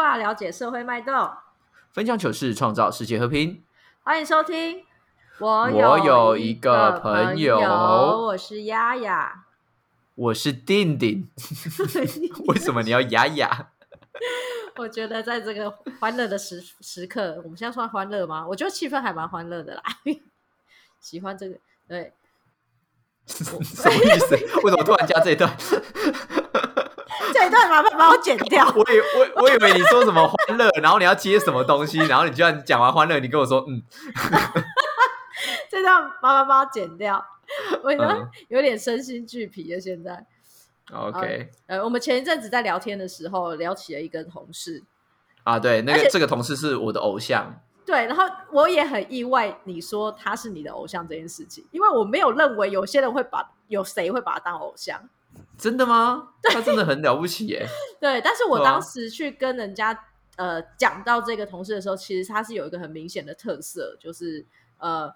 了解社会脉动，分享糗事，创造世界和平。欢迎收听。我我有一一个朋朋友我是丫丫。我是定定，为什么你要雅雅？我觉得在这个欢乐的时时刻，我们现在算欢乐吗？我觉得气氛还蛮欢乐的啦。喜欢这个，对，什么意思？为什么突然加这一段？这一段麻烦帮我剪掉。我以我我以为你说什么欢乐，然后你要接什么东西，然后你居然讲完欢乐，你跟我说嗯，这段麻烦帮我剪掉。我有点身心俱疲了。现在，OK 呃，我们前一阵子在聊天的时候聊起了一个同事，啊，对，那个这个同事是我的偶像，对，然后我也很意外，你说他是你的偶像这件事情，因为我没有认为有些人会把有谁会把他当偶像。真的吗？他真的很了不起耶！对，但是我当时去跟人家呃讲到这个同事的时候，其实他是有一个很明显的特色，就是呃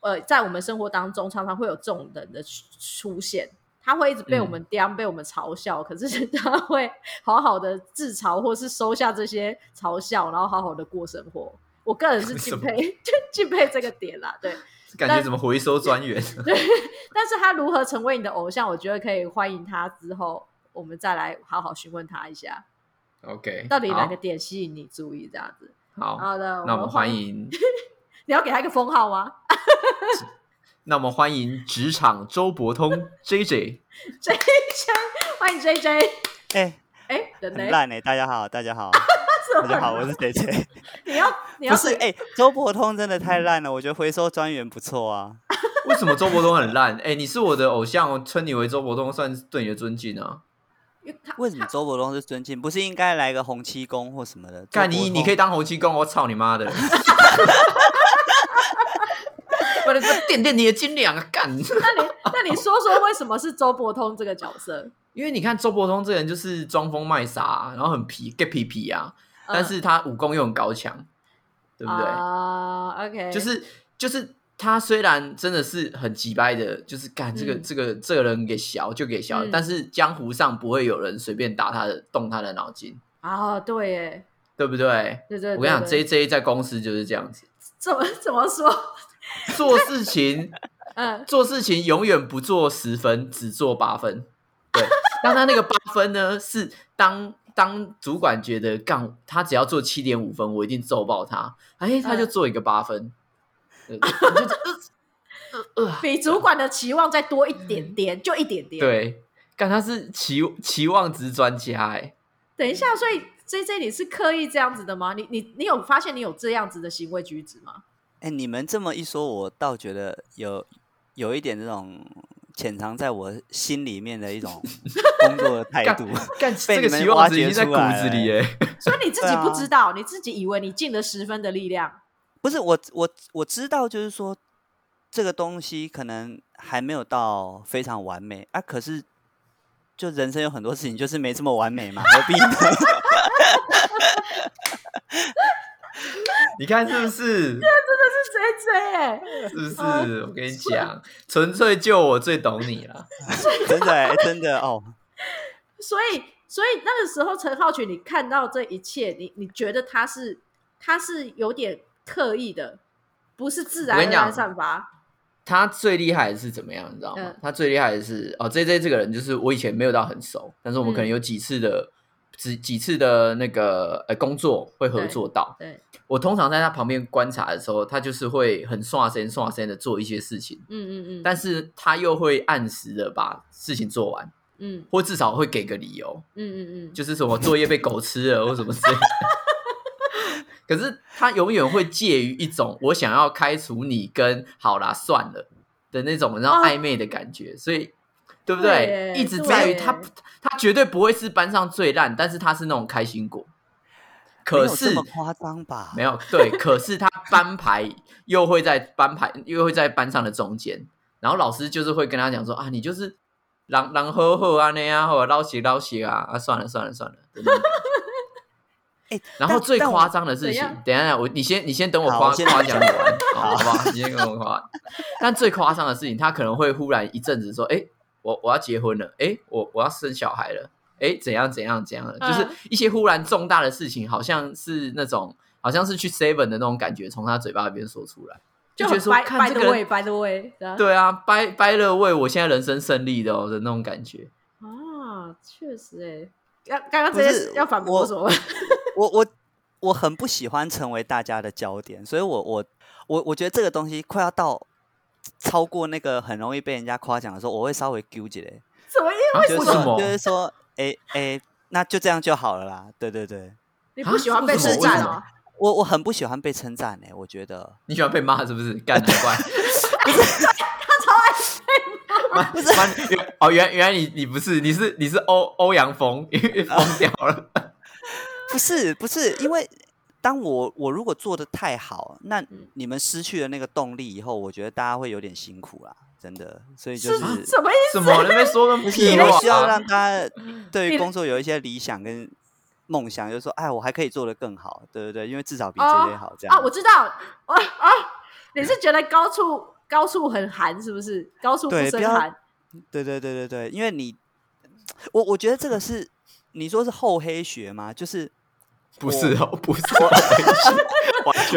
呃，在我们生活当中常常会有这种人的出出现。他会一直被我嗯们刁、被我们嘲笑，可是他会好好的自嘲，或是收下这些嘲笑，然后好好的过生活。我个人是 敬佩，就 敬佩这个点啦。对，感觉怎么回收 专员？对但是他如何成为你的偶像，我觉得可以欢迎他之后，我们再来好好询问他一下，OK，到底哪个好点吸引你注意这样子。好，好的，那我们欢欢。迎，你要给他一个封号吗 那我们欢迎职场周伯通 JJ。？J J，欢迎 J J。哎、哎，人呢？很烂哎、大家好，大家好，大家好，我是姐姐。你要 你要不是哎、周伯通真的太烂了，我觉得回收专员不错啊。为什么周伯通很烂？哎、你是我的偶像，我称你为周伯通，算是对你的尊敬啊。因为他为什么周伯通是尊敬？不是应该来个洪七公或什么的？干你，你可以当当洪七公，我操你妈的！我的垫垫你的斤两啊！干，那你那你说说为什么是周伯通这个角色？因为你看周伯通这个人就是装疯卖傻、然后很皮 get 皮皮啊，嗯但是他武功又很高强，对不对？啊，OK，就是就是他虽然真的是很急掰的，就是干这个、嗯。这个这个人给小就给小，嗯。但是江湖上不会有人随便打他的动他的脑筋，啊，对耶，对不对？对对，我跟你讲，J J 在公司就是这样子，怎么怎么说？做事情 嗯，做事情永远不做十分，只做八分。对，当他那个八分呢，是当当主管觉得干他只要做七点五分，我一定揍爆他，哎，他就嗯做一个八分，比主管的期望再多一点点，就一点点。，对，干他是期期望值专家哎、等一下，所以 J J 你是刻意这样子的吗？你你你有发现你有这样子的行为举止吗？哎、你们这么一说，我倒觉得有有一点这种潜藏在我心里面的一种工作的态度。干 被这个期你们挖掘望值已经在骨出来所以你自己 不知道，你自己以为你尽了十分的力量。不是我我我知道，就是说这个东西可能还没有到非常完美啊，可是就人生有很多事情就是没这么完美嘛，何必呢？你看是不是？真的是 J J 哎，是不是？我跟你讲，纯粹就我最懂你了。真的、欸、真的哦，所以所以那个时候陈浩群，你看到这一切，你你觉得他是他是有点刻意的，不是自然而然散发。他最厉害的是怎么样，你知道吗？嗯他最厉害的是哦，J J 这个人就是我以前没有到很熟，但是我们可能嗯有几次的几几次的那个呃工作会合作到。对，我通常在他旁边观察的时候，他就是会很刷身刷身的做一些事情，嗯嗯嗯，但是他又会按时的把事情做完，嗯或至少会给个理由，嗯嗯嗯，就是什么作业被狗吃了或什么之类的。可是他永远会介于一种我想要开除你跟好啦算了的那种然后哦暧昧的感觉，所以对不对对？一直在于对他他绝对不会是班上最烂，但是他是那种开心果。可是夸张吧？没有对，可是他班牌又会在班牌又会在班上的中间，然后老师就是会跟他讲说啊，你就是狼狼呵呵啊那样，或者捞血捞血啊啊，算了算了算了。然后最夸张的事情，等一下我你先你先等我夸夸奖你讲完，好好不好？你先跟我夸完。但最夸张的事情，他可能会忽然一阵子说：“哎，我我要结婚了，哎，我我要生小孩了。”哎怎样怎样怎样的，嗯就是一些忽然重大的事情，好像是那种好像是去 seven 的那种感觉，从他嘴巴里边说出来，就很觉得说看这个人，by the way，对啊掰掰了为我现在人生胜利的哦的那种感觉。啊，确实哎，刚刚刚不是这件事要反驳我什么？我我我很不喜欢成为大家的焦点，所以我我我我觉得这个东西快要到超过那个很容易被人家夸奖的时候，我会稍微纠结嘞，什么意思？啊就是为什么说就是说，哎哎，那就这样就好了啦。对对对，你不喜欢被称赞哦？我我很不喜欢被称赞诶，我觉得你喜欢被骂是不是？干难怪。不是原 哦，原原来你你不是，你是你是欧欧阳锋，因 为疯掉了。不是不是，因为当我我如果做的太好，那嗯你们失去了那个动力以后，我觉得大家会有点辛苦啦，真的。所以就是是什么意思？什么那边说个屁话我需要让大家 对于工作有一些理想跟梦想，就是说，哎，我还可以做的更好，对不对，因为至少比哦 J J 好这样。啊，我知道，啊啊，你是觉得高处高处很寒是不是？高处不胜寒。对对对对对，因为你，我我觉得这个是你说是厚黑学吗？就是 不是哦，不是，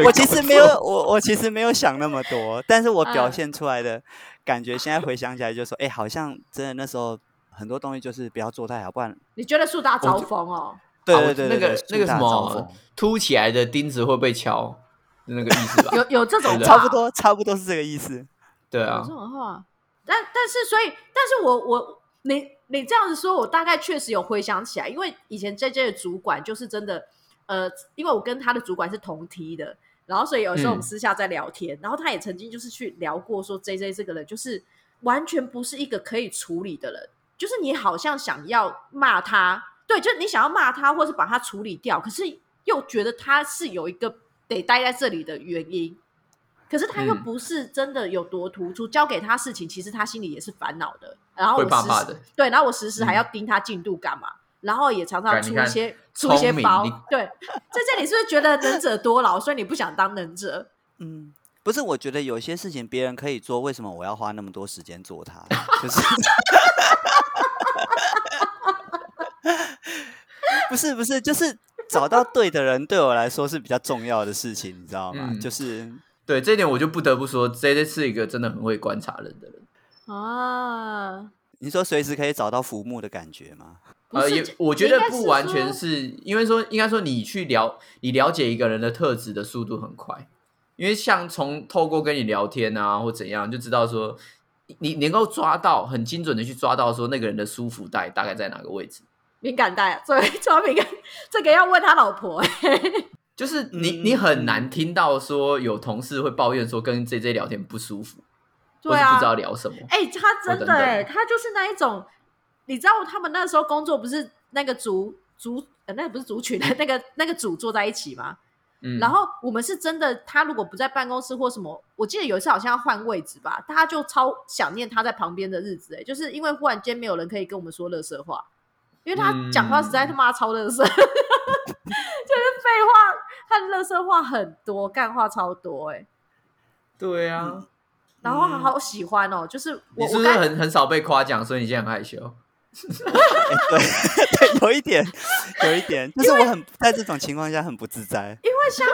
我其实没有，我我其实没有想那么多，但是我表嗯现出来的感觉，现在回想起来就说，哎，好像真的那时候很多东西就是不要做太好，不然你觉得树大招风哦？对对对对那个那个什么凸起来的钉子会被敲，那个意思吧？有有这种差不多差不多是这个意思。对啊有这，种话，但但是所以，但是我我你你这样子说，我大概确实有回想起来，因为以前 J J 的主管就是真的，呃，因为我跟他的主管是同梯的，然后所以有时候我们嗯私下在聊天，然后他也曾经就是去聊过说 J J 这个人就是完全不是一个可以处理的人，就是你好像想要骂他，对，就是你想要骂他或是把他处理掉，可是又觉得他是有一个得待在这里的原因。可是他又嗯不是真的有多突出，交给他事情，其实他心里也是烦恼的。然后我时时对，然后我时时还嗯要盯他进度干嘛，然后也常常出一些出一些包。对，在这里是不是觉得能者多劳，所以你不想当能者？嗯，不是，我觉得有些事情别人可以做，为什么我要花那么多时间做它？就是 不是不是，就是找到对的人，对我来说是比较重要的事情，你知道吗？嗯就是对这一点我就不得不说，J J 是一个真的很会观察人的人。啊，你说随时可以找到浮木的感觉吗？呃，也我觉得不完全说是因为说，应该说你去了你了解一个人的特质的速度很快，因为像从透过跟你聊天啊或怎样，就知道说你你能够抓到很精准的去抓到说那个人的舒服带大概在哪个位置，敏感带啊，对，超敏感，这个要问他老婆、欸。就是你嗯你很难听到说有同事会抱怨说跟 J J 聊天不舒服，或对啊是不知道聊什么。哎、他真的等等哎、他就是那一种，你知道他们那时候工作不是那个族族，呃，那个不是族群的，那个那个组坐在一起吗？嗯，然后我们是真的，他如果不在办公室或什么，我记得有一次好像要换位置吧，他就超想念他在旁边的日子、哎，就是因为忽然间没有人可以跟我们说乐色话，因为他讲话实在他妈超乐色，就是废话，他的乐色话很多，干话超多、哎，对啊，然后好喜欢哦，就是我你是不是很很少被夸奖，所以你现在很害羞？哎 对 对，有一点，有一点，就是我很在这种情况下很不自在。因为像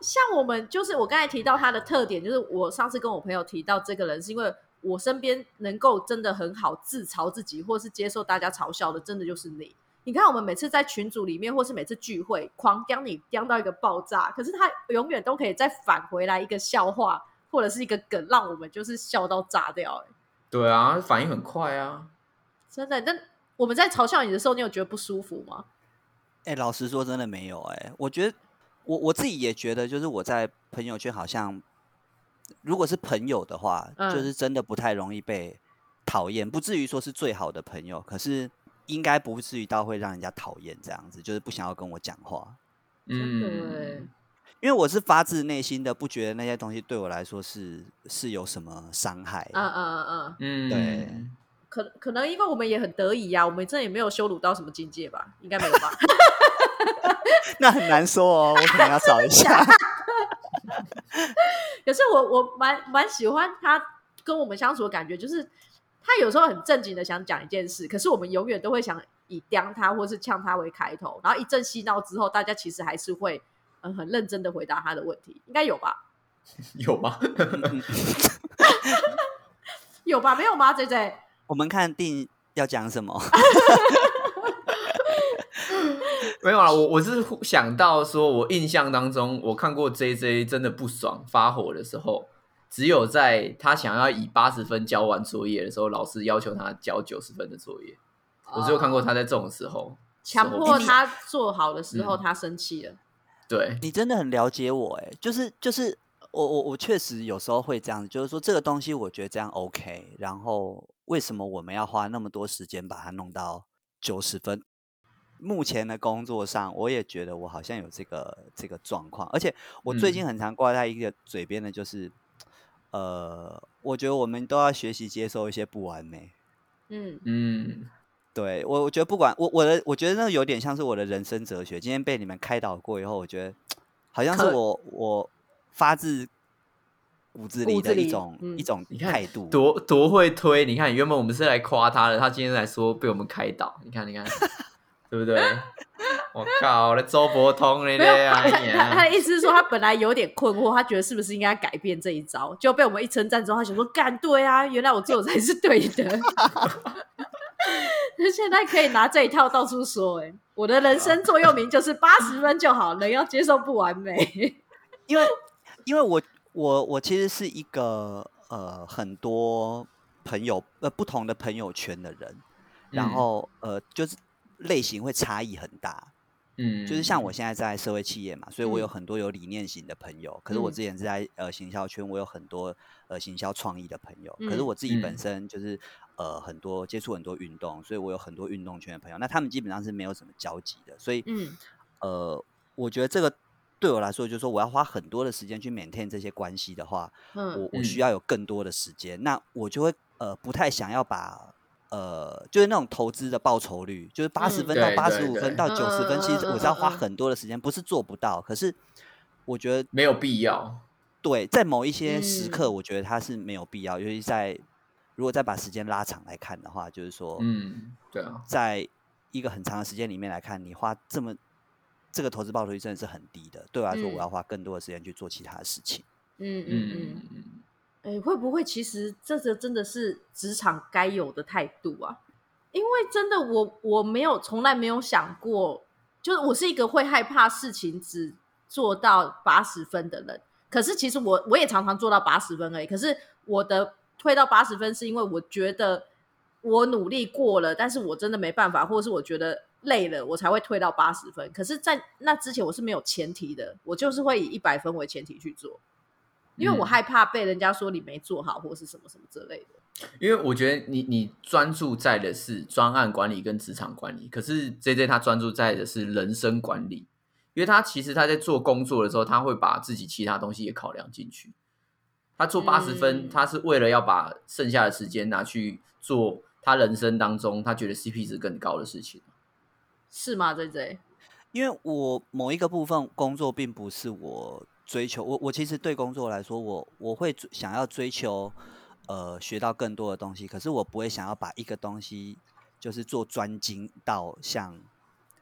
像我们就是我刚才提到他的特点，就是我上次跟我朋友提到这个人，是因为我身边能够真的很好自嘲自己，或是接受大家嘲笑的，真的就是你。你看，我们每次在群组里面，或是每次聚会，狂刁你刁到一个爆炸，可是他永远都可以再返回来一个笑话，或者是一个梗，让我们就是笑到炸掉、欸。对啊，反应很快啊。真的，那我们在嘲笑你的时候，你有觉得不舒服吗？哎、老实说，真的没有哎、我觉得我我自己也觉得，就是我在朋友圈好像，如果是朋友的话，嗯就是真的不太容易被讨厌，不至于说是最好的朋友，可是应该不至于到会让人家讨厌这样子，就是不想要跟我讲话。嗯，因为我是发自内心的不觉得那些东西对我来说是是有什么伤害。嗯嗯嗯嗯，嗯，对可可能因为我们也很得意呀、我们这也没有羞辱到什么境界吧？应该没有吧？那很难说哦，我可能要找一下。可是我我蛮蛮喜欢他跟我们相处的感觉，就是他有时候很正经的想讲一件事，可是我们永远都会想以刁他或是呛他为开头，然后一阵嬉闹之后，大家其实还是会嗯很认真的回答他的问题，应该有吧？有吗？有吧？没有吗？J J，我们看定要讲什么？没有啊，我我是想到说，我印象当中，我看过 J J 真的不爽发火的时候，只有在他想要以八十分交完作业的时候，老师要求他交九十分的作业，我只有看过他在这种时候强迫他做好的时候，他生气了。对你真的很了解我哎，就是就是我我我确实有时候会这样子，就是说这个东西我觉得这样 OK，然后为什么我们要花那么多时间把它弄到九十分？目前的工作上，我也觉得我好像有这个这个状况，而且我最近很常挂在一个嘴边的，就是，呃，我觉得我们都要学习接受一些不完美。嗯嗯，对我，我觉得不管我我的，我觉得那有点像是我的人生哲学。今天被你们开导过以后，我觉得 好像是我我发自骨子里的一种一种态度，多多会推。你看，原本我们是来夸他的，他今天来说被我们开导。你看，你看。对不对？我靠，我的周伯通嘞！他他的意思是说，他本来有点困惑，他觉得是不是应该改变这一招，就被我们一称赞之后，他想说干对啊，原来我做的才是对的。他现在可以拿这一套到处说，哎，我的人生座右铭就是八十分就好，人要接受不完美。因为，因为我我我其实是一个呃很多朋友呃不同的朋友圈的人，然后呃就是。类型会差异很大，嗯，就是像我现在在社会企业嘛，所以我有很多有理念型的朋友。可是我之前是在呃行销圈，我有很多呃行销创意的朋友。可是我自己本身就是呃很多接触很多运动，所以我有很多运动圈的朋友。那他们基本上是没有什么交集的，所以嗯呃，我觉得这个对我来说，就是说我要花很多的时间去 maintain 这些关系的话，我我需要有更多的时间，那我就会呃不太想要把。呃，就是那种投资的报酬率，就是八十分到八十五分到九十分，其实我是要花很多的时间，不是做不到，可是我觉得没有必要。对，在某一些时刻，我觉得它是没有必要，尤其在如果再把时间拉长来看的话，就是说，嗯，对啊，在一个很长的时间里面来看，你花这么这个投资报酬率真的是很低的。对我来说，我要花更多的时间去做其他的事情。嗯嗯嗯嗯。哎，会不会其实这个真的是职场该有的态度啊？因为真的，我我没有从来没有想过，就是我是一个会害怕事情只做到八十分的人。可是其实我我也常常做到八十分而已。可是我的推到八十分，是因为我觉得我努力过了，但是我真的没办法，或者是我觉得累了，我才会退到八十分。可是，在那之前我是没有前提的，我就是会以一百分为前提去做。因为我害怕被人家说你没做好，或是什么什么之类的。因为我觉得你你专注在的是专案管理跟职场管理，可是 J J 他专注在的是人生管理。因为他其实他在做工作的时候，他会把自己其他东西也考量进去。他做八十分，他是为了要把剩下的时间拿去做他人生当中他觉得 CP 值更高的事情。是吗，J J？因为我某一个部分工作并不是我。追求我，我其实对工作来说，我我会想要追求，呃，学到更多的东西。可是我不会想要把一个东西就是做专精到像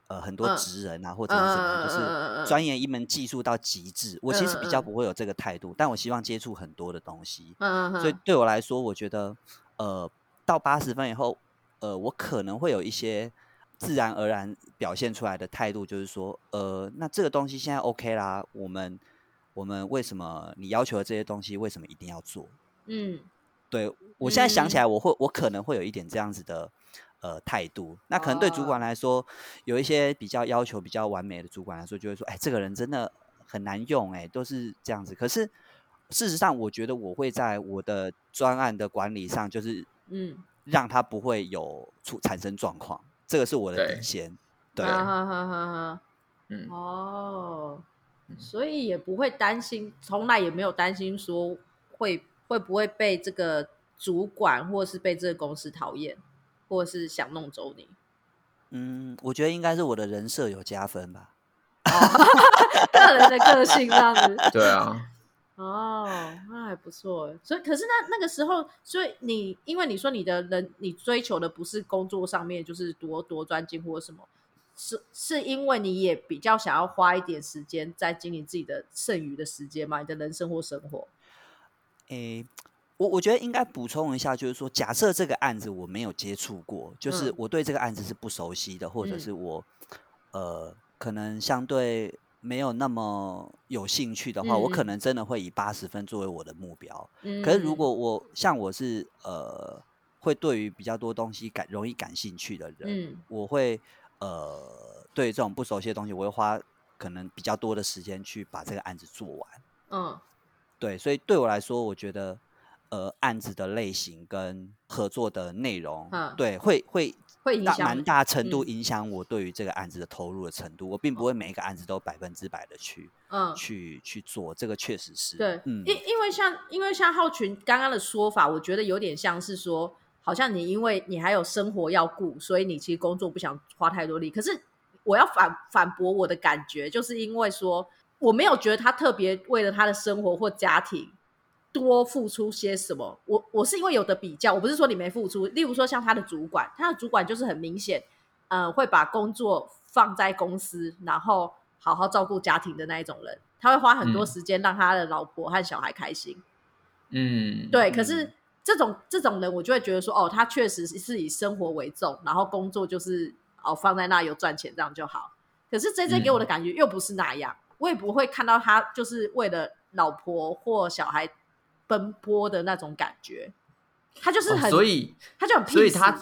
呃很多职人啊，或者是什么，就是钻研一门技术到极致。我其实比较不会有这个态度，但我希望接触很多的东西。所以对我来说，我觉得呃到八十分以后，呃，我可能会有一些自然而然表现出来的态度，就是说，呃，那这个东西现在 OK 啦，我们。我们为什么你要求的这些东西，为什么一定要做？嗯，对我现在想起来，我会我可能会有一点这样子的呃态度。那可能对主管来说，有一些比较要求比较完美的主管来说，就会说：“哎，这个人真的很难用，哎，都是这样子。”可是事实上，我觉得我会在我的专案的管理上，就是嗯，让他不会有出产生状况，这个是我的底线。对，嗯，哦。所以也不会担心，从来也没有担心说会会不会被这个主管或是被这个公司讨厌，或是想弄走你。嗯，我觉得应该是我的人设有加分吧。个人的个性这样子。对啊。哦，那还不错。所以，可是那那个时候，所以你因为你说你的人，你追求的不是工作上面就是多多专精或者什么，是是因为你也比较想要花一点时间在经营自己的剩余的时间嘛？你的人生或生活？诶，我我觉得应该补充一下，就是说，假设这个案子我没有接触过，就是嗯我对这个案子是不熟悉的，或者嗯是我呃可能相对没有那么有兴趣的话，我可能真的会以八十分作为我的目标。嗯，可是如果我像我是呃会对于比较多东西感容易感兴趣的人，嗯。我会呃对于这种不熟悉的东西，我会花可能比较多的时间去把这个案子做完。嗯。对，所以对我来说，我觉得呃案子的类型跟合作的内容，嗯。对，会会大会影响蛮大程度嗯影响我对于这个案子的投入的程度。我并不会每一个案子都百分之百的去嗯，去去做，这个确实是对，嗯因因为像因为像浩群刚刚的说法，我觉得有点像是说，好像你因为你还有生活要顾，所以你其实工作不想花太多力。可是我要反反驳我的感觉，就是因为说我没有觉得他特别为了他的生活或家庭多付出些什么。我我是因为有的比较，我不是说你没付出。例如说像他的主管，他的主管就是很明显，呃，会把工作放在公司，然后好好照顾家庭的那一种人。他会花很多嗯时间让他的老婆和小孩开心。嗯，对，可是嗯这种这种人，我就会觉得说，哦，他确实是以生活为重，然后工作就是哦放在那有赚钱这样就好。可是 J J 给我的感觉又不是那样，我也不会看到他就是为了老婆或小孩奔波的那种感觉。他就是哦很，所以他就很 peace，所以他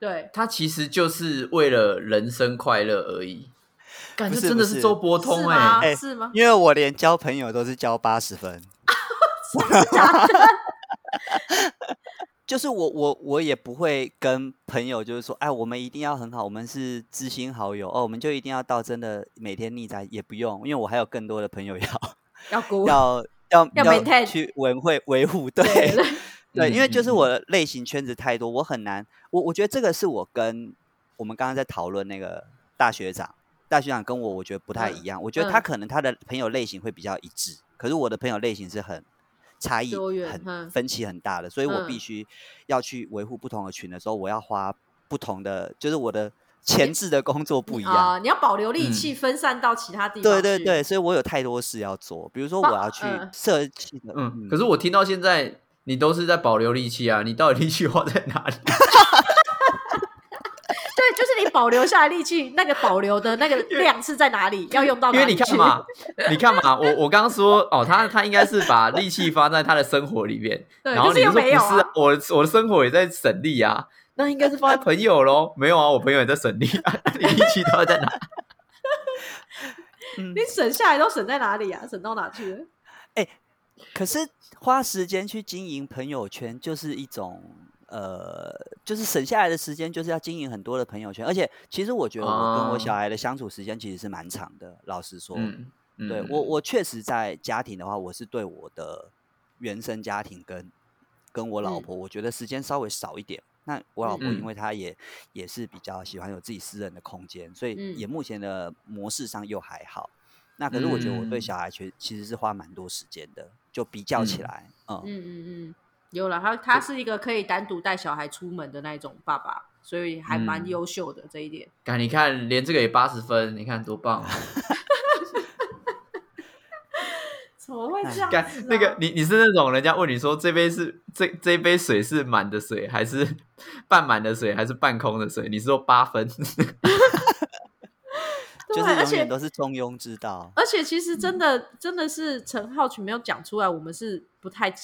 对他其实就是为了人生快乐而已。感觉真的是周伯是通吗？哎、哎是吗？因为我连交朋友都是交八十分，就是我我我也不会跟朋友就是说，哎，我们一定要很好，我们是知心好友哦，我们就一定要到真的每天腻在，也不用，因为我还有更多的朋友要要 要要要去维会维护，对对对。对，因为就是我的类型圈子太多，我很难，我我觉得这个是我跟我们刚刚在讨论那个大学长，大学长跟我我觉得不太嗯一样，我觉得他嗯。可能他的朋友类型会比较一致，可是我的朋友类型是很差异很嗯分歧很大的，所以我嗯。必须要去维护不同的群的时候，我要花不同的，就是我的前置的工作不一样。啊、你要保留力嗯气，分散到其他地方去对对对，所以我有太多事要做，比如说我要去嗯设计的，嗯，可是我听到现在你都是在保留力气啊，你到底力气花在哪里？对，就是你保留下来力气，那个保留的那个量是在哪里？要用到因为哪里去？你看嘛，你看嘛，我我刚刚说哦，他他应该是把力气发在他的生活里面，对，然后可你就说不是又没有啊是啊，。我的我的生活也在省力啊，那应该是放在朋友喽。没有啊，我朋友也在省力啊，你力气到底在哪？嗯你省下来都省在哪里啊？省到哪去了？可是花时间去经营朋友圈，就是一种呃，就是省下来的时间，就是要经营很多的朋友圈。而且，其实我觉得我跟我小哦孩的相处时间其实是蛮长的。老实说，嗯，嗯对我我确实在家庭的话，我是对我的原生家庭跟跟我老嗯婆，我觉得时间稍微少一点。那我老婆嗯。因为她也也是比较喜欢有自己私人的空间，所以嗯。也目前的模式上又还好。那可是我觉得我对嗯。小孩其其实是花蛮多时间的，就比较起嗯来，嗯，嗯嗯嗯，有了，他他是一个可以单独带小孩出门的那一种爸爸，所以还蛮嗯。优秀的这一点。看你看，连这个也八十分，你看多棒啊！怎么会这样？那个你你是那种人家问你说这杯是这这杯水是满的水还是 半满的水还是半空的水？你是说八分？就是，而且永远都是中庸之道。而且其实真的真的是陈浩群没有讲出来，我们是不太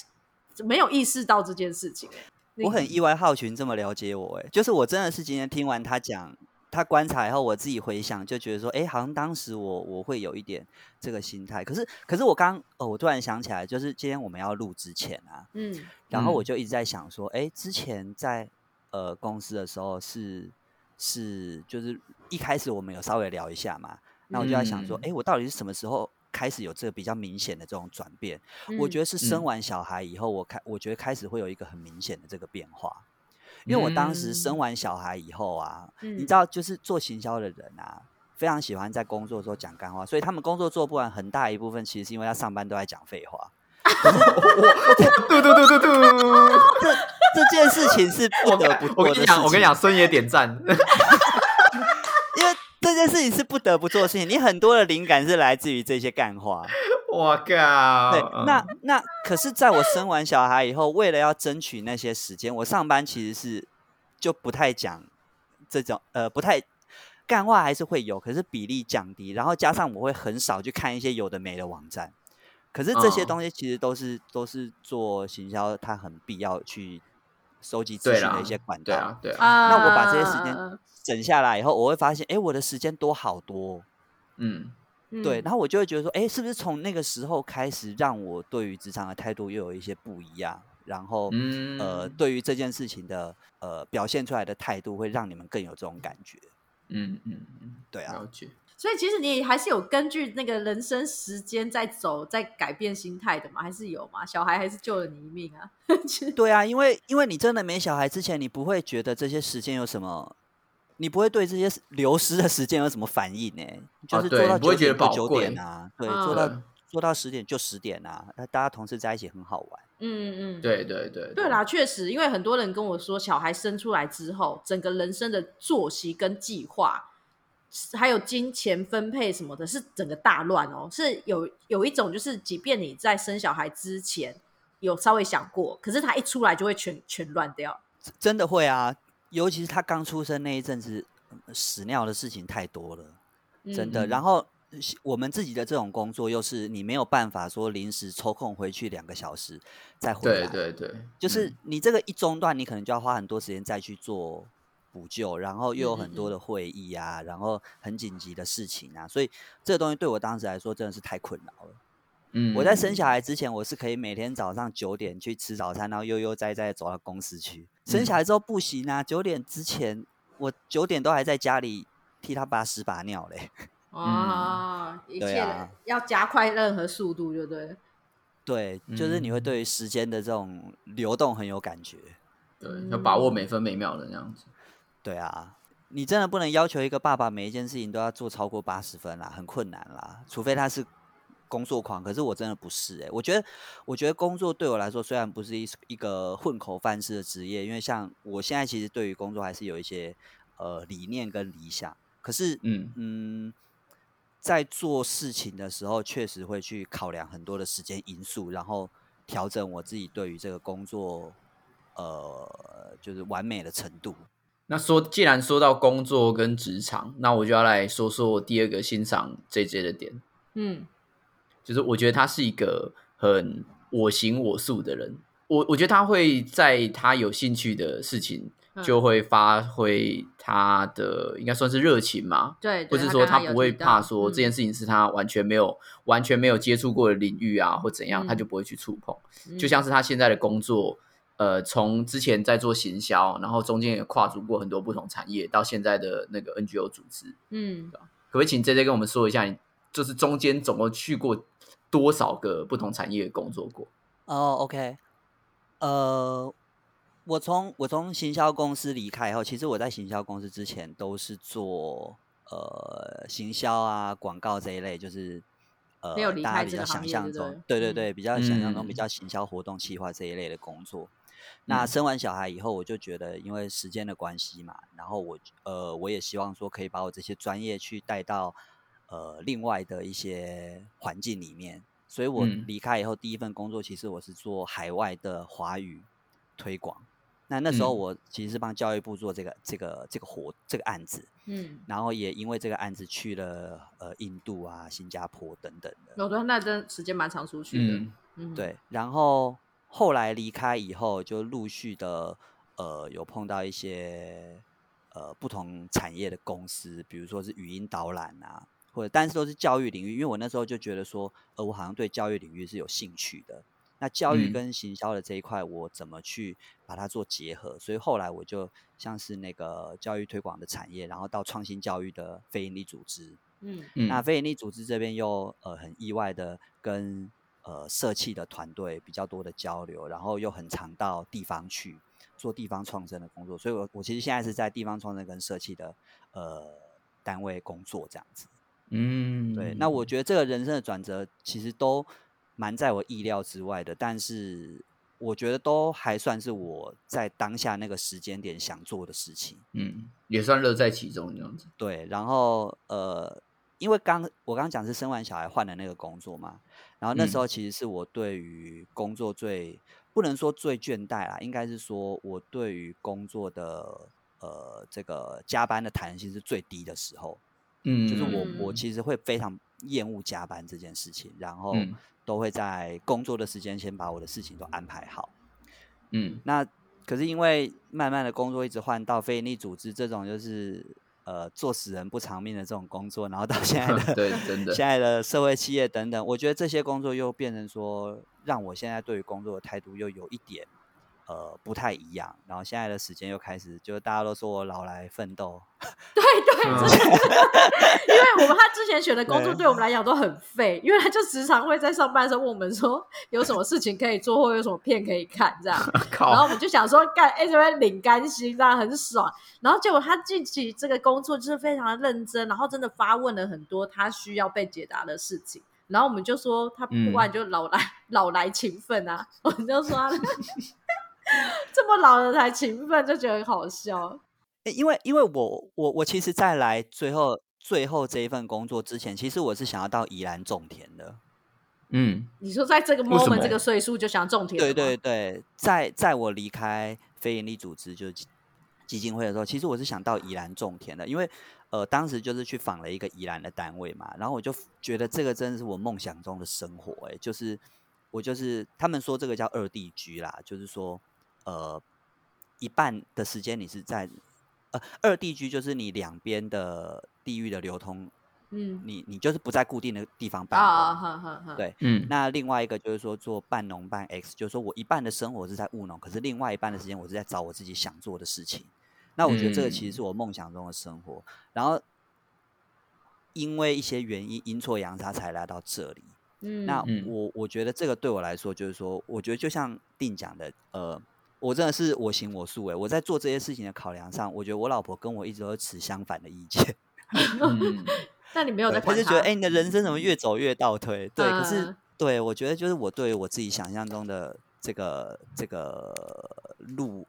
没有意识到这件事情、欸。我很意外，浩群这么了解我，哎，就是我真的是今天听完他讲，他观察以后，我自己回想，就觉得说，哎，好像当时我我会有一点这个心态。可是，可是我刚哦，我突然想起来，就是今天我们要录之前啊，嗯。然后我嗯。就一直在想说，哎，之前在呃公司的时候是是就是一开始我们有稍微聊一下嘛，那我就在想说，嗯。哎，我到底是什么时候开始有这个比较明显的这种转变？我觉得得是生嗯。完小孩以后，我开我觉得开始会有一个很明显的这个变化，因为我当时生嗯完小孩以后啊，嗯你知道，就是做行销的人啊，非常喜欢在工作的时候讲干话，所以他们工作做不完，很大一部分其实是因为他上班都在讲废话。嘟嘟嘟嘟嘟。这这件事情是不我得不做的事我跟你讲，我跟你情讲，孙爷点赞。因为这件事情是不得不做的事情，你很多的灵感是来自于这些干话。我靠！对，嗯那那可是，在我生完小孩以后，为了要争取那些时间，我上班其实是就不太讲这种呃，不太干话还是会有，可是比例降低，然后加上我会很少去看一些有的没的网站。可是这些嗯东西其实都是、都是做行销，它很必要去收集资讯的一些管道。对啊，对啊，啊那我把这些时间整下来以后，我会发现，哎，我的时间多好多哦、嗯，对，嗯然后我就会觉得说，哎，是不是从那个时候开始，让我对于职场的态度又有一些不一样？然后，嗯呃，对于这件事情的呃表现出来的态度，会让你们更有这种感觉。嗯嗯嗯，对啊，了解。所以其实你还是有根据那个人生时间在走，在改变心态的嘛？还是有嘛？小孩还是救了你一命啊！对啊，因为因为你真的没小孩之前，你不会觉得这些时间有什么，你不会对这些流失的时间有什么反应呢？就哦是做到九点就九点啊，对，嗯做到做到十点就十点啊，那大家同事在一起很好玩。嗯嗯，对对对对啦，确实，因为很多人跟我说，小孩生出来之后，整个人生的作息跟计划，还有金钱分配什么的，是整个大乱哦。是有有一种，就是即便你在生小孩之前有稍微想过，可是他一出来就会全全乱掉。真的会啊，尤其是他刚出生那一阵子，呃屎尿的事情太多了，真的。嗯然后呃我们自己的这种工作，又是你没有办法说临时抽空回去两个小时再回来，对对对，就是嗯你这个一中断，你可能就要花很多时间再去做补救，然后又有很多的会议啊，然后很紧急的事情啊，所以这个东西对我当时来说真的是太困扰了。嗯我在生小孩之前，我是可以每天早上九点去吃早餐，然后悠悠哉哉走到公司去。生小孩之后不行啊，九点之前我九点都还在家里替他把屎把尿嘞。哦，一切对啊要加快任何速度，就对。对，就是你会嗯对于时间的这种流动很有感觉。对，要把握嗯每分每秒的那样子。对啊，你真的不能要求一个爸爸每一件事情都要做超过八十分啦，很困难啦。除非他是工作狂，可是我真的不是哎、我觉得，我觉得工作对我来说虽然不是一一个混口饭吃的职业，因为像我现在其实对于工作还是有一些呃理念跟理想，可是嗯。嗯，在做事情的时候，确实会去考量很多的时间因素，然后调整我自己对于这个工作呃就是完美的程度。那说，既然说到工作跟职场，那我就要来说说我第二个欣赏 J J 的点，嗯就是我觉得他是一个很我行我素的人。我我觉得他会在他有兴趣的事情，嗯就会发挥他的应该算是热情嘛，对，或对是说他不会怕说这件嗯事情是他完全没有、完全没有接触过的领域啊，或怎样，他嗯就不会去触碰。嗯就像是他现在的工作，呃，从之前在做行销，然后中间也跨足过很多不同产业，到现在的那个 NGO 组织，嗯可不可以请 J J 跟我们说一下，你就是中间总共去过多少个不同产业工作过？哦，OK，呃，我从我从行销公司离开以后，其实我在行销公司之前都是做呃行销啊、广告这一类，就是呃没有离大家比较想象中就对对对对，比较想象中比嗯。较行销活动企划这一类的工作。那嗯。生完小孩以后，我就觉得因为时间的关系嘛，然后我呃我也希望说可以把我这些专业去带到呃另外的一些环境里面，所以我嗯离开以后第一份工作，其实我是做海外的华语推广。那那时候嗯我其实是帮教育部做这个这个这个活这个案子，嗯，然后也因为这个案子去了呃印度啊、新加坡等等的。我觉得那真时间蛮长出去的。嗯嗯，对，然后后来离开以后，就陆续的呃有碰到一些呃不同产业的公司，比如说是语音导览啊，或者但是都是教育领域，因为我那时候就觉得说，呃，我好像对教育领域是有兴趣的。那教育嗯跟行销的这一块，我怎么去把它做结合？所以后来我就像是那个教育推广的产业，然后到创新教育的非营利组织，嗯嗯那非营利组织这边又呃很意外的跟呃社企的团队比较多的交流，然后又很常到地方去做地方创生的工作，所以我我其实现在是在地方创生跟社企的呃单位工作这样子。嗯，对，那我觉得这个人生的转折其实都蛮在我意料之外的，但是我觉得都还算是我在当下那个时间点想做的事情。嗯，也算乐在其中这样子。对，然后呃，因为刚我刚刚讲是生完小孩换的那个工作嘛，然后那时候其实是我对于工作最不能说最倦怠啦，应该是说我对于工作的呃这个加班的弹性是最低的时候。嗯，就是我我嗯。其实会非常厌恶加班这件事情，然后嗯。都会在工作的时间先把我的事情都安排好。嗯。那可是因为慢慢的工作一直换到非营利组织这种就是呃做死人不偿命的这种工作，然后到现在的 对，真的现在的社会企业等等，我觉得这些工作又变成说让我现在对于工作的态度又有一点呃不太一样，然后现在的时间又开始就是大家都说我老来奋斗，对 对，嗯。真的，因为我们他之前选的工作对对我们来讲都很废，因为他就时常会在上班的时候问我们说有什么事情可以做，或有什么片可以看这样，然后我，们就想说干，哎、这边领干薪，这样很爽。然后结果他近期这个工作就是非常的认真，然后真的发问了很多他需要被解答的事情。然后我们就说他嗯。不然就老来、老来勤奋啊，我们就说他 这么老了才勤奋，就觉得很好笑。诶因为因为我我我其实，在来最后最后这一份工作之前，其实我是想要到宜兰种田的。嗯你说在这个 moment 么这个岁数就想种田，对对，对，在在我离开非营利组织就是基基金会的时候，其实我是想到宜兰种田的，因为呃当时就是去访了一个宜兰的单位嘛，然后我就觉得这个真的是我梦想中的生活、欸，就是我就是他们说这个叫二地居啦，就是说呃一半的时间你是在呃二地居，就是你两边的地域的流通，嗯你你就是不在固定的地方办公。对嗯，那另外一个就是说做半农半 X，就是说我一半的生活是在务农，可是另外一半的时间我是在找我自己想做的事情。那我觉得这个其实是我梦想中的生活。然后因为一些原因阴错阳差才来到这里。嗯，那嗯我我觉得这个对我来说就是说，我觉得就像定讲的，呃，我真的是我行我素诶。我在做这些事情的考量上，我觉得我老婆跟我一直都持相反的意见。嗯但你没有在他就觉得，哎、你的人生怎么越走越倒退？对，可是嗯对我觉得就是我对我自己想象中的这个这个路，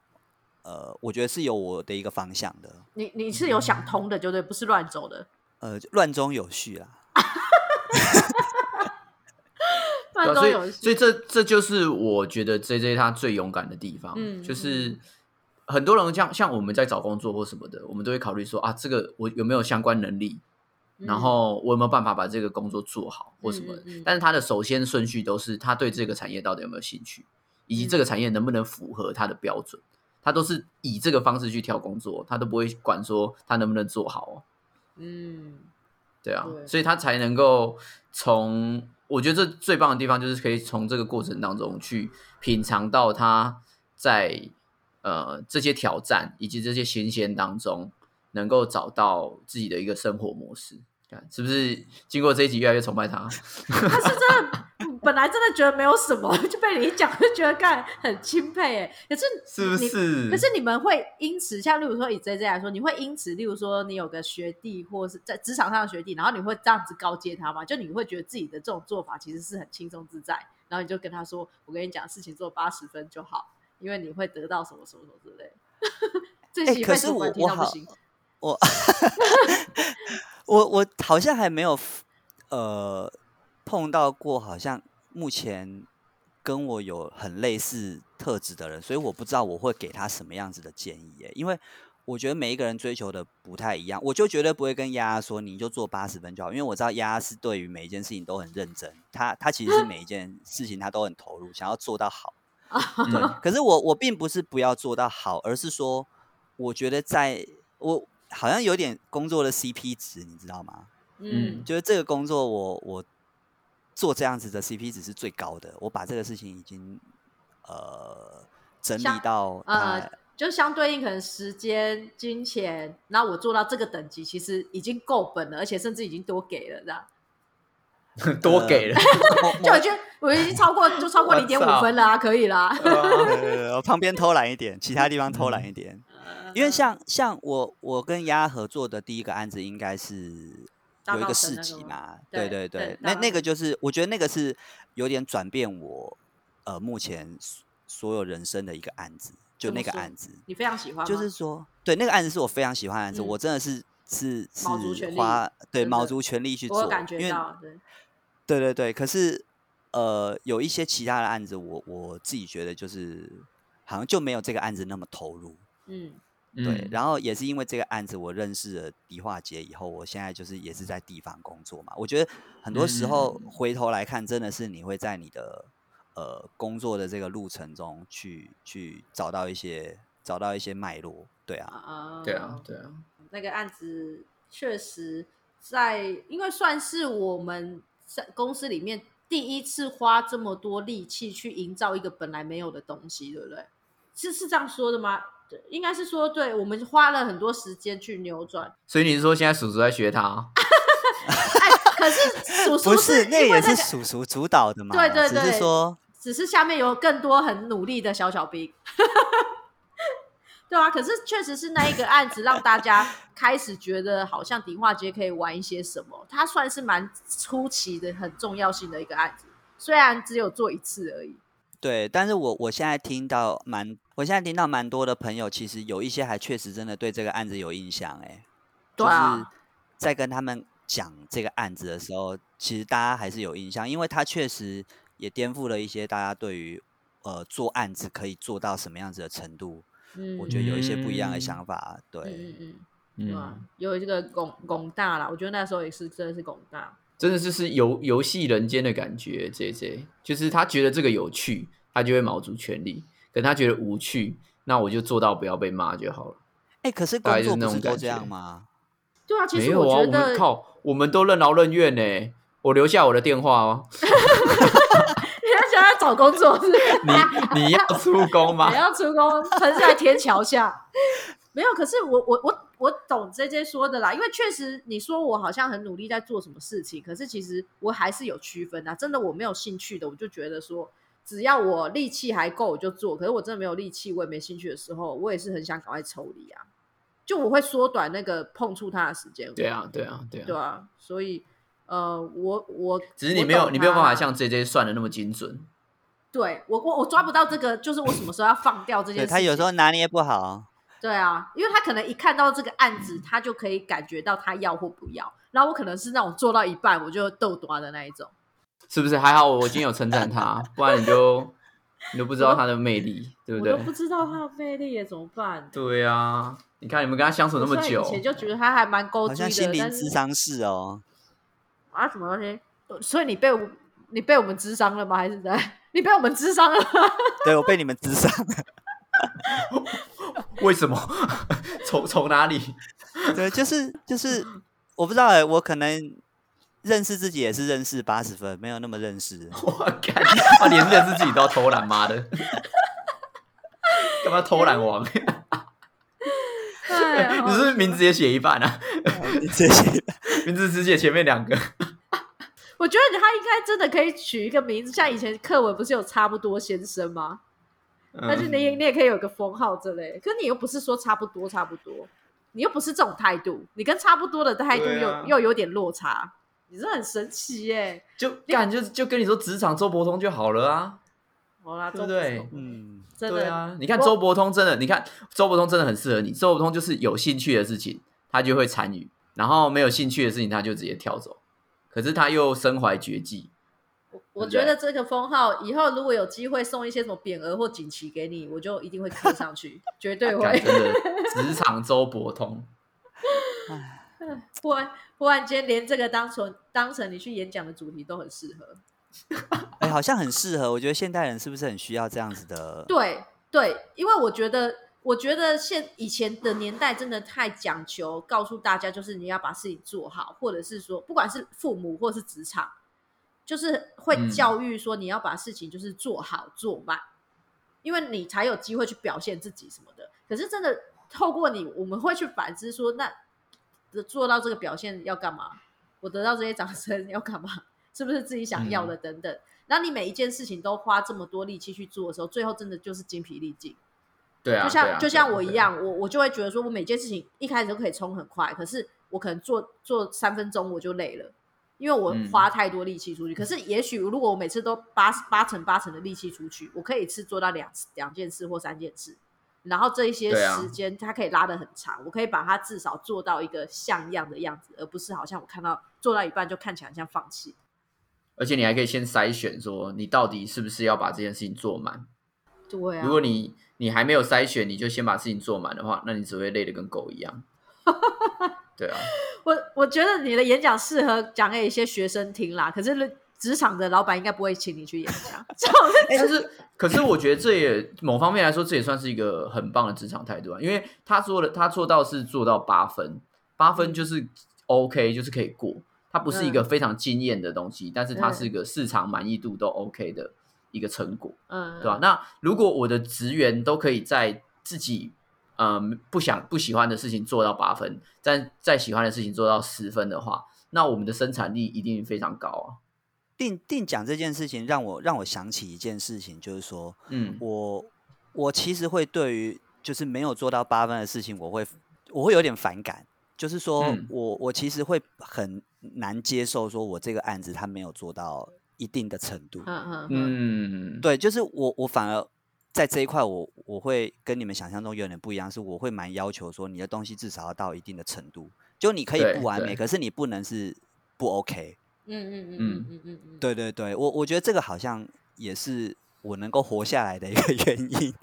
呃，我觉得是有我的一个方向的，你你是有想通的，就对，不是乱走的，呃，乱中有序啦。乱对啊所以所以这这就是我觉得 J J 他最勇敢的地方，嗯就是很多人像像我们在找工作或什么的，我们都会考虑说啊，这个我有没有相关能力，然后我有没有办法把这个工作做好或什么的。嗯嗯嗯。但是他的首先顺序都是他对这个产业到底有没有兴趣，以及这嗯。个产业能不能符合他的标准，他都是以这个方式去挑工作，他都不会管说他能不能做好哦。嗯。对啊，对。所以他才能够从，我觉得这最棒的地方就是可以从这个过程当中去品尝到他在呃这些挑战以及这些新鲜当中，能够找到自己的一个生活模式。是不是经过这一集越来越崇拜他？他是真的，本来真的觉得没有什么，就被你一讲，就觉得干很钦佩哎。可是是不你是？可是你们会因此，像例如说以 J J 来说，你会因此，例如说你有个学弟，或是在职场上的学弟，然后你会这样子告诫他吗？就你会觉得自己的这种做法其实是很轻松自在，然后你就跟他说：“我跟你讲，事情做八十分就好，因为你会得到什么什么什么之类的。”这哎可些被主管是我我好听到不行。我我我好像还没有呃碰到过，好像目前跟我有很类似特质的人，所以我不知道我会给他什么样子的建议耶。因为我觉得每一个人追求的不太一样，我就绝对不会跟丫丫说你就做八十分就好，因为我知道丫丫是对于每一件事情都很认真，他他其实是每一件事情他都很投入，想要做到好。对，可是我我并不是不要做到好，而是说我觉得在我好像有点工作的 CP 值，你知道吗？嗯就是这个工作我我做这样子的 CP 值是最高的，我把这个事情已经呃整理到呃，就相对应可能时间、金钱，然后我做到这个等级，其实已经够本了，而且甚至已经多给了，这样 多给了，某就已经我已经超过就超过我零点五分了啊，可以啦。旁边偷懒一点，其他地方偷懒一点。呃因为像像我我跟丫合作的第一个案子应该是大有一个市集嘛，对对对那那个就是我觉得那个是有点转变我呃目前所所有人生的一个案子，就那个案子，你非常喜欢？就是说，对那个案子是我非常喜欢的案子，嗯我真的是是是花对卯足全力去做，因为对对对，可是呃，有一些其他的案子我，我自己觉得就是好像就没有这个案子那么投入。嗯，对，嗯然后也是因为这个案子，我认识了迪化杰以后，我现在就是也是在地方工作嘛。我觉得很多时候嗯回头来看，真的是你会在你的呃工作的这个路程中去去找到一些找到一些脉络。对啊，啊对啊，对啊，那个案子确实在，因为算是我们在公司里面第一次花这么多力气去营造一个本来没有的东西，对不对？是是这样说的吗？对，应该是说，对我们花了很多时间去扭转。所以你是说现在叔叔在学他？哎，可是叔叔不是，那也是叔叔主导的嘛。对对对只是对说只是下面有更多很努力的小小兵。对啊，可是确实是那一个案子让大家开始觉得好像迪化街可以玩一些什么，它算是蛮出奇的、很重要性的一个案子，虽然只有做一次而已。对，但是我我现在听到蛮，我现在听到蛮多的朋友，其实有一些还确实真的对这个案子有印象，哎，就是对啊在跟他们讲这个案子的时候，其实大家还是有印象，因为他确实也颠覆了一些大家对于呃做案子可以做到什么样子的程度，嗯，我觉得有一些不一样的嗯想法，对。嗯嗯嗯，对吧嗯，？有这个拱拱大啦，我觉得那时候也是真的是拱大。真的就是游游戏人间的感觉，J J，就是他觉得这个有趣，他就会卯足全力；可他觉得无趣，那我就做到不要被骂就好了。哎、可是大概就是那工作不是都种感觉这样吗？对啊，其实没有啊，我觉得们靠，我们都任劳任怨呢。我留下我的电话哦，你要想要找工作是是？你你要出工吗 你？要出工，横在天桥下。没有，可是我我我我懂 J J 说的啦，因为确实你说我好像很努力在做什么事情，可是其实我还是有区分啊。真的我没有兴趣的，我就觉得说，只要我力气还够，我就做。可是我真的没有力气，我也没兴趣的时候，我也是很想赶快抽离啊。就我会缩短那个碰触它的时间。对啊，对啊，对啊。对啊，所以呃，我我只是你没有，你没有办法像 J J 算的那么精准。对我我我抓不到这个，就是我什么时候要放掉这件对事情。他有时候拿捏不好，对啊，因为他可能一看到这个案子，他就可以感觉到他要或不要。然后我可能是那种做到一半我就豆多的那一种。是不是？还好我今天有称赞他，不然你就你都不知道他的魅力，对不对我都不？知道他的魅力也，怎么办？对啊，你看你们跟他相处那么久以，前就觉得他还蛮勾好追的，像心灵智商是哦。啊什么东西？所以你被我你被我们智商了吗？还是在？你被我们智商了吗？对我被你们智商，为什么？从从哪里？对，就是就是，我不知道哎，我可能认识自己也是认识八十分，没有那么认识。我靠，他连认识自己都要偷懒，妈的！干嘛偷懒王？哎你是不是名字也写一半啊？这些名字只写前面两个。我觉得他应该真的可以取一个名字，像以前课文不是有差不多先生吗？但是嗯你也你也可以有个封号之类，可是你又不是说差不多差不多，你又不是这种态度，你跟差不多的态度又、啊又有点落差，你这很神奇耶。就干就就跟你说职场周伯通就好了啊，好啦，对不对嗯，真的对啊，你看周伯通真的，你看周伯通真的很适合你。周伯通就是有兴趣的事情，他就会参与；然后没有兴趣的事情，他就直接跳走。可是他又身怀绝技，我我觉得这个封号以后如果有机会送一些什么匾额或锦旗给你，我就一定会刻上去，绝对会。干真的职场周伯通。忽然忽然间连这个当成当成你去演讲的主题都很适合。哎，好像很适合。我觉得现代人是不是很需要这样子的？对对，因为我觉得，我觉得现以前的年代真的太讲求，告诉大家就是你要把事情做好，或者是说，不管是父母或是职场，就是会嗯教育说你要把事情就是做好做满，因为你才有机会去表现自己什么的。可是真的透过你，我们会去反思说，那做到这个表现要干嘛？我得到这些掌声要干嘛？是不是自己想要的等等？然后你每一件事情都花这么多力气去做的时候，最后真的就是精疲力尽。对啊，就像、啊就像我一样，我我就会觉得说，我每件事情一开始都可以冲很快，可是我可能做做三分钟我就累了，因为我嗯花太多力气出去。可是也许如果我每次都八八成八成的力气出去，我可以一次做到两两件事或三件事，然后这一些时间它可以拉得很长，我可以把它至少做到一个像样的样子，而不是好像我看到做到一半就看起来很像放弃。而且你还可以先筛选，说你到底是不是要把这件事情做满。对啊，如果你你还没有筛选，你就先把事情做满的话，那你只会累得跟狗一样。对啊，我我觉得你的演讲适合讲给一些学生听啦，可是职场的老板应该不会请你去演讲。这种但是可是我觉得这也某方面来说，这也算是一个很棒的职场态度啊，因为他做的他做到是做到八分，八分就是 OK，就是可以过。它不是一个非常惊艳的东西，但是它是一个市场满意度都 OK 的一个成果。嗯，对吧、那如果我的职员都可以在自己嗯不想不喜欢的事情做到八分，但在喜欢的事情做到十分的话，那我们的生产力一定非常高啊。定定讲这件事情，让我让我想起一件事情，就是说嗯，我我其实会对于就是没有做到八分的事情，我会我会有点反感，就是说、嗯我我其实会很难接受，说我这个案子他没有做到一定的程度。嗯，嗯，对，就是我我反而在这一块我我会跟你们想象中有点不一样，是我会蛮要求说你的东西至少要到一定的程度，就你可以不完美，可是你不能是不 OK。嗯嗯嗯嗯嗯。嗯嗯，对对对，我我觉得这个好像也是我能够活下来的一个 原因，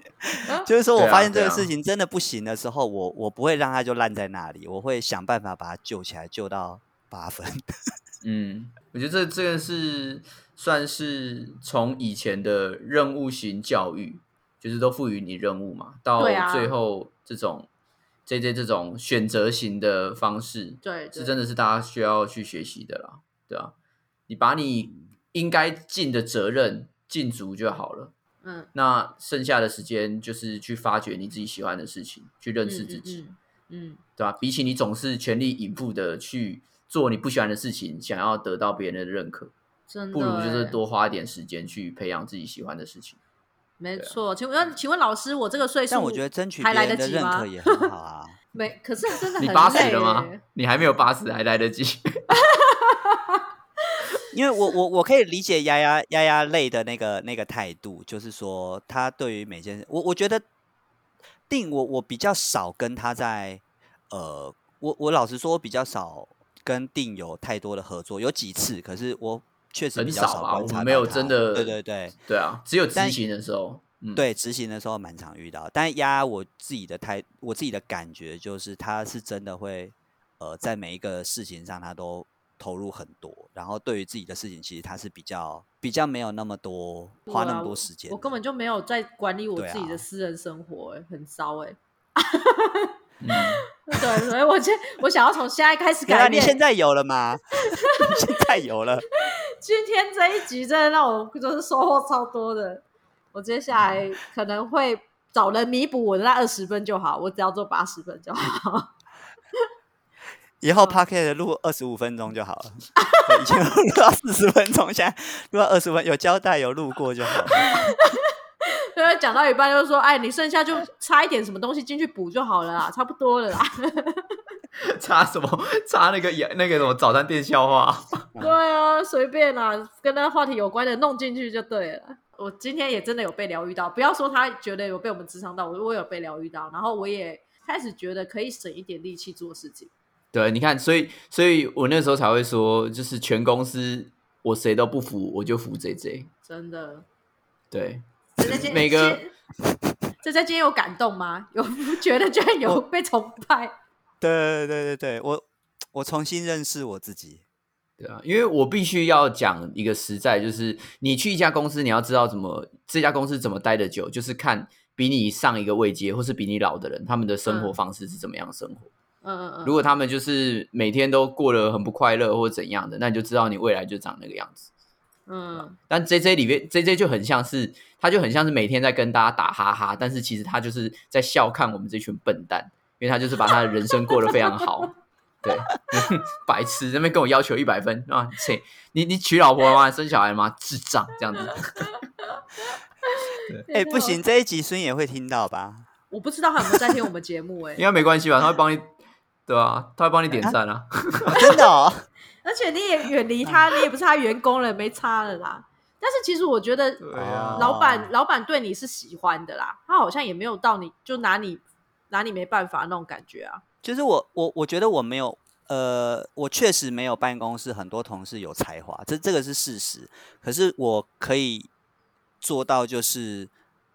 啊。就是说我发现这个事情真的不行的时候，我我不会让它就烂在那里，我会想办法把它救起来，救到八分。嗯，我觉得这这个是算是从以前的任务型教育，就是都赋予你任务嘛，到最后这种这这这种选择型的方式，对，是真的是大家需要去学习的啦，对啊，你把你应该尽的责任尽足就好了。嗯，那剩下的时间就是去发掘你自己喜欢的事情，去认识自己，嗯，嗯，对吧？比起你总是全力以赴的去做你不喜欢的事情，想要得到别人的认可，真的不如就是欸多花一点时间去培养自己喜欢的事情。没错。请问，请问老师，我这个岁数，但我觉得争取还别人的认来得及吗可也很好啊。没，可是真的很你八十了吗欸？你还没有八十，还来得及。因为我我我可以理解丫丫丫丫累的那个那个态度，就是说他对于每件事，我我觉得定我我比较少跟他在呃，我我老实说，我比较少跟定有太多的合作，有几次，可是我确实很比较少吧观察我们没有真的对对对对啊，只有执行的时候，嗯，对，执行的时候蛮常遇到，但丫我自己的态，我自己的感觉就是他是真的会呃，在每一个事情上他都投入很多，然后对于自己的事情，其实他是比较比较没有那么多花那么多时间的。我根本就没有在管理我自己的啊私人生活、欸，很糟哎、嗯，对，所以我就我想要从现在开始改变。你现在有了吗？你现在有了，今天这一集真的让我就是收获超多的。我接下来可能会找人弥补我的那二十分就好，我只要做八十分就好。以后 p a r k e 录二十五分钟就好了。对以前录到四十分钟，现在录到二十分，有交代有录过就好了。因为讲到一半就说：“哎，你剩下就插一点什么东西进去补就好了啦，差不多了啦。插什么？插那个那个什么早餐店笑话？” 对啊，随便啦，跟那话题有关的弄进去就对了。我今天也真的有被疗愈到，不要说他觉得有被我们智商到，我我有被疗愈到，然后我也开始觉得可以省一点力气做事情。对，你看，所以，所以我那时候才会说，就是全公司我谁都不服，我就服 J J。真的，对，每个这在今天有感动吗？有觉得居然有被崇拜？对对对对，我我重新认识我自己。对啊，因为我必须要讲一个实在，就是你去一家公司，你要知道怎么这家公司怎么待得久，就是看比你上一个位阶或是比你老的人，他们的生活嗯方式是怎么样生活。嗯嗯嗯，如果他们就是每天都过得很不快乐或者怎样的，那你就知道你未来就长那个样子。嗯但 J J 里面 J J 就很像是，他就很像是每天在跟大家打哈哈，但是其实他就是在笑看我们这群笨蛋，因为他就是把他的人生过得非常好。对，白痴那边跟我要求一百分啊！切，你你娶老婆了吗？生小孩了吗？智障这样子。哎、不行，，这一集孙也会听到吧？我不知道他有没有在听我们节目哎、应该没关系吧？他会帮你，对啊，他会帮你点赞啊。哦真的哦，而且你也远离他，你也不是他员工了，没差了啦。但是其实我觉得，对啊，老板老板对你是喜欢的啦，他好像也没有到你就拿你拿你没办法那种感觉啊。就是我我我觉得我没有，呃，我确实没有办公室很多同事有才华，这这个是事实。可是我可以做到，就是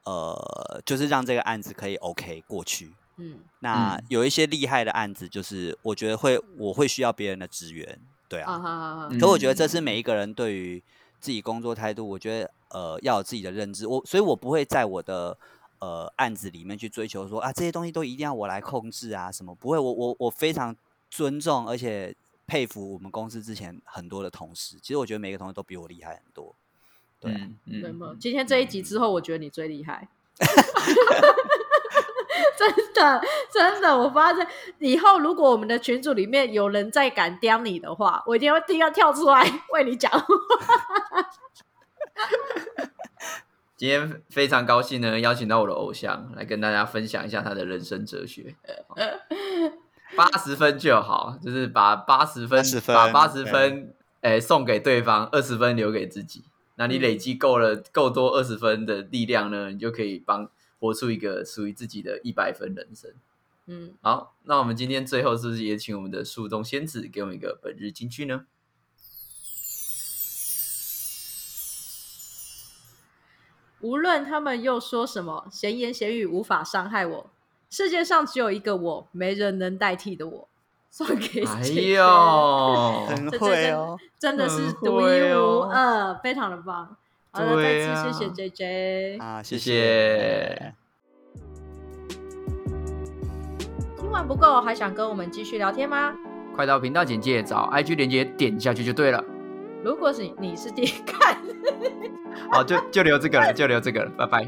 呃，就是让这个案子可以 OK 过去。嗯那嗯有一些厉害的案子，就是我觉得会我会需要别人的支援，对啊。啊哈哈哈嗯可我觉得这是每一个人对于自己工作态度，我觉得呃要有自己的认知。我所以，我不会在我的呃案子里面去追求说啊这些东西都一定要我来控制啊什么。不会，我我我非常尊重而且佩服我们公司之前很多的同事。其实我觉得每个同事都比我厉害很多。对啊、嗯对吗嗯，？今天这一集之后，我觉得你最厉害。真的，真的，我发现以后如果我们的群组里面有人再敢刁你的话，我一定会第一个跳出来 为你讲话。今天非常高兴呢，邀请到我的偶像来跟大家分享一下他的人生哲学。八十分就好，就是把八十分80分把八十对分诶、送给对方，二十分留给自己。那你嗯累积够了够多二十分的力量呢，你就可以帮活出一个属于自己的一百分人生。嗯，好，那我们今天最后是不是也请我们的树洞仙子给我们一个本日金句呢？无论他们又说什么，闲言闲语无法伤害我。世界上只有一个我，没人能代替的我。送给哎姐姐呦，很会哦。真的是很独一无二，非常的棒。好了，再次谢谢 J J。啊，谢谢谢听完不够，还想跟我们继续聊天吗？快到频道简介找 IG 连接点下去就对了。如果是你是第一看，好，就就留这个了，就留这个了，拜拜。